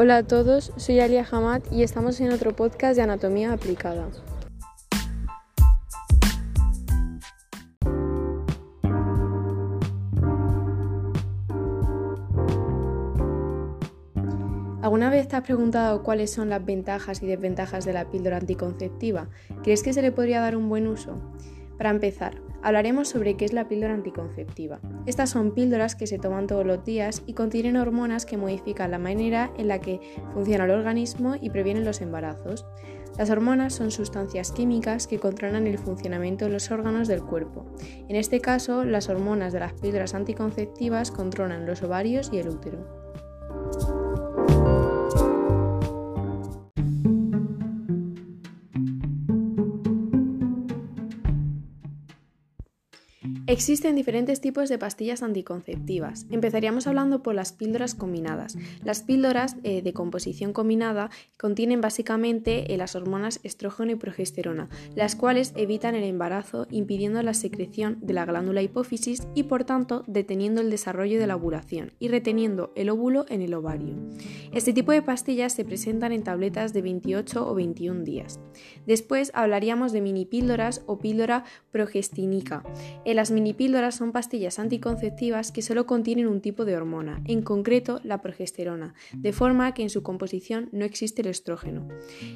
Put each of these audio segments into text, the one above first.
Hola a todos, soy Alia Hamad y estamos en otro podcast de Anatomía Aplicada. ¿Alguna vez te has preguntado cuáles son las ventajas y desventajas de la píldora anticonceptiva? ¿Crees que se le podría dar un buen uso? Para empezar, hablaremos sobre qué es la píldora anticonceptiva. Estas son píldoras que se toman todos los días y contienen hormonas que modifican la manera en la que funciona el organismo y previenen los embarazos. Las hormonas son sustancias químicas que controlan el funcionamiento de los órganos del cuerpo. En este caso, las hormonas de las píldoras anticonceptivas controlan los ovarios y el útero. Existen diferentes tipos de pastillas anticonceptivas. Empezaríamos hablando por las píldoras combinadas. Las píldoras eh, de composición combinada contienen básicamente eh, las hormonas estrógeno y progesterona, las cuales evitan el embarazo impidiendo la secreción de la glándula hipófisis y por tanto deteniendo el desarrollo de la ovulación y reteniendo el óvulo en el ovario. Este tipo de pastillas se presentan en tabletas de 28 o 21 días. Después hablaríamos de mini píldoras o píldora progestínica. Las minipíldoras son pastillas anticonceptivas que solo contienen un tipo de hormona, en concreto la progesterona, de forma que en su composición no existe el estrógeno.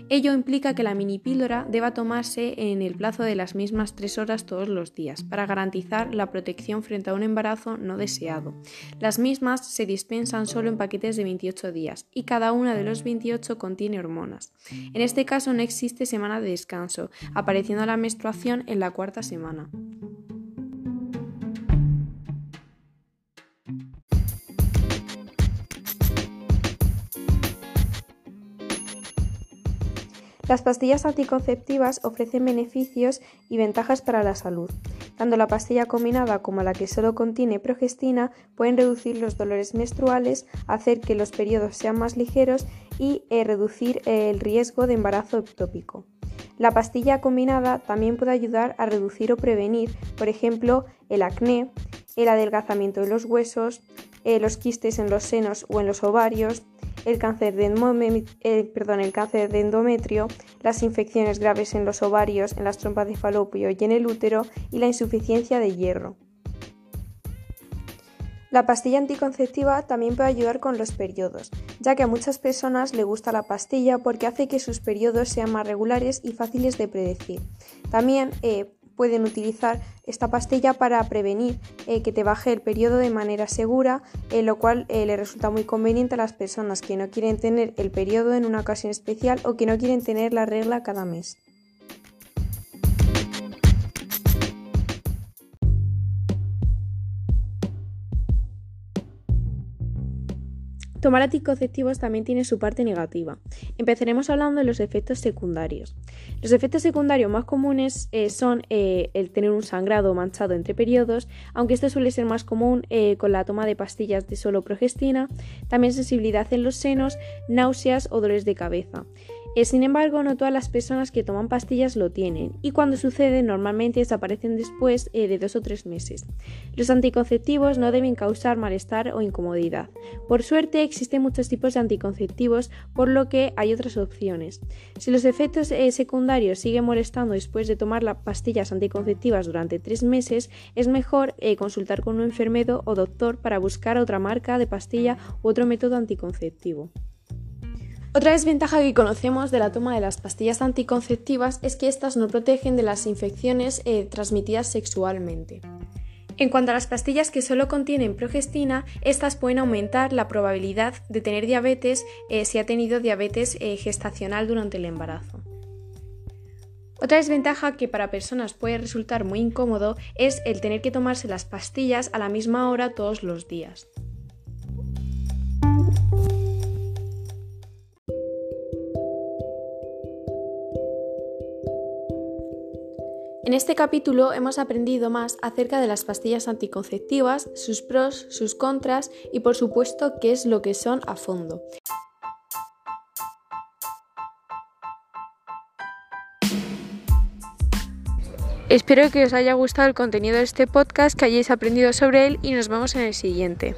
Ello implica que la minipíldora deba tomarse en el plazo de las mismas 3 horas todos los días, para garantizar la protección frente a un embarazo no deseado. Las mismas se dispensan solo en paquetes de 28 días y cada una de los 28 contiene hormonas. En este caso no existe semana de descanso, apareciendo la menstruación en la cuarta semana. Las pastillas anticonceptivas ofrecen beneficios y ventajas para la salud. Tanto la pastilla combinada como la que solo contiene progestina pueden reducir los dolores menstruales, hacer que los periodos sean más ligeros y eh, reducir el riesgo de embarazo ectópico. La pastilla combinada también puede ayudar a reducir o prevenir, por ejemplo, el acné, el adelgazamiento de los huesos, eh, los quistes en los senos o en los ovarios, el cáncer, de el cáncer de endometrio, las infecciones graves en los ovarios, en las trompas de falopio y en el útero y la insuficiencia de hierro. La pastilla anticonceptiva también puede ayudar con los periodos, ya que a muchas personas le gusta la pastilla porque hace que sus periodos sean más regulares y fáciles de predecir. También eh, pueden utilizar esta pastilla para prevenir eh, que te baje el periodo de manera segura, eh, lo cual eh, le resulta muy conveniente a las personas que no quieren tener el periodo en una ocasión especial o que no quieren tener la regla cada mes. Tomar anticonceptivos también tiene su parte negativa. Empezaremos hablando de los efectos secundarios. Los efectos secundarios más comunes eh, son eh, el tener un sangrado manchado entre periodos, aunque esto suele ser más común eh, con la toma de pastillas de solo progestina, también sensibilidad en los senos, náuseas o dolores de cabeza. Eh, sin embargo, no todas las personas que toman pastillas lo tienen y cuando sucede normalmente desaparecen después eh, de dos o tres meses. Los anticonceptivos no deben causar malestar o incomodidad. Por suerte existen muchos tipos de anticonceptivos por lo que hay otras opciones. Si los efectos eh, secundarios siguen molestando después de tomar las pastillas anticonceptivas durante tres meses, es mejor consultar con un enfermero o doctor para buscar otra marca de pastilla u otro método anticonceptivo. Otra desventaja que conocemos de la toma de las pastillas anticonceptivas es que éstas no protegen de las infecciones eh, transmitidas sexualmente. En cuanto a las pastillas que solo contienen progestina, estas pueden aumentar la probabilidad de tener diabetes eh, si ha tenido diabetes eh, gestacional durante el embarazo. Otra desventaja que para personas puede resultar muy incómodo es el tener que tomarse las pastillas a la misma hora todos los días. En este capítulo hemos aprendido más acerca de las pastillas anticonceptivas, sus pros, sus contras y por supuesto qué es lo que son a fondo. Espero que os haya gustado el contenido de este podcast, que hayáis aprendido sobre él y nos vemos en el siguiente.